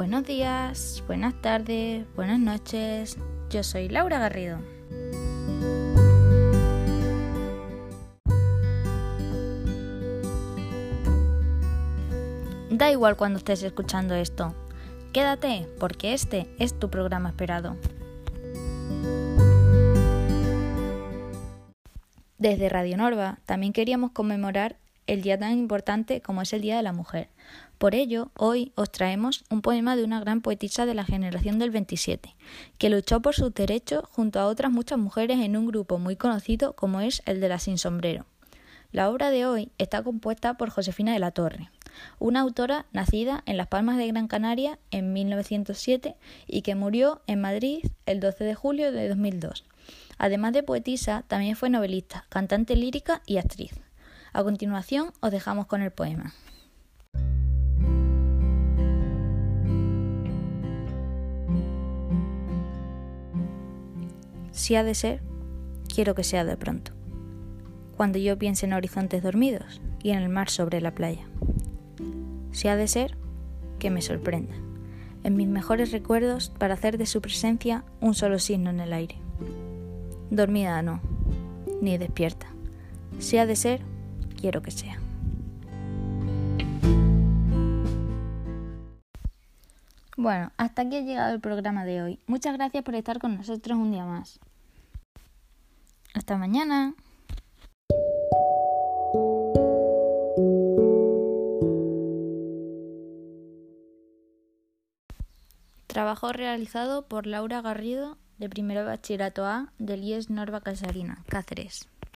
Buenos días, buenas tardes, buenas noches. Yo soy Laura Garrido. Da igual cuando estés escuchando esto. Quédate, porque este es tu programa esperado. Desde Radio Norva también queríamos conmemorar el día tan importante como es el Día de la Mujer. Por ello, hoy os traemos un poema de una gran poetisa de la generación del 27, que luchó por sus derechos junto a otras muchas mujeres en un grupo muy conocido como es el de la Sin Sombrero. La obra de hoy está compuesta por Josefina de la Torre, una autora nacida en Las Palmas de Gran Canaria en 1907 y que murió en Madrid el 12 de julio de 2002. Además de poetisa, también fue novelista, cantante lírica y actriz. A continuación os dejamos con el poema. Si ha de ser, quiero que sea de pronto. Cuando yo piense en horizontes dormidos y en el mar sobre la playa. Si ha de ser, que me sorprenda. En mis mejores recuerdos para hacer de su presencia un solo signo en el aire. Dormida no, ni despierta. Si ha de ser, quiero que sea. Bueno, hasta aquí ha llegado el programa de hoy. Muchas gracias por estar con nosotros un día más. Hasta mañana. Trabajo realizado por Laura Garrido de Primero Bachillerato A del IES Norva Casarina, Cáceres.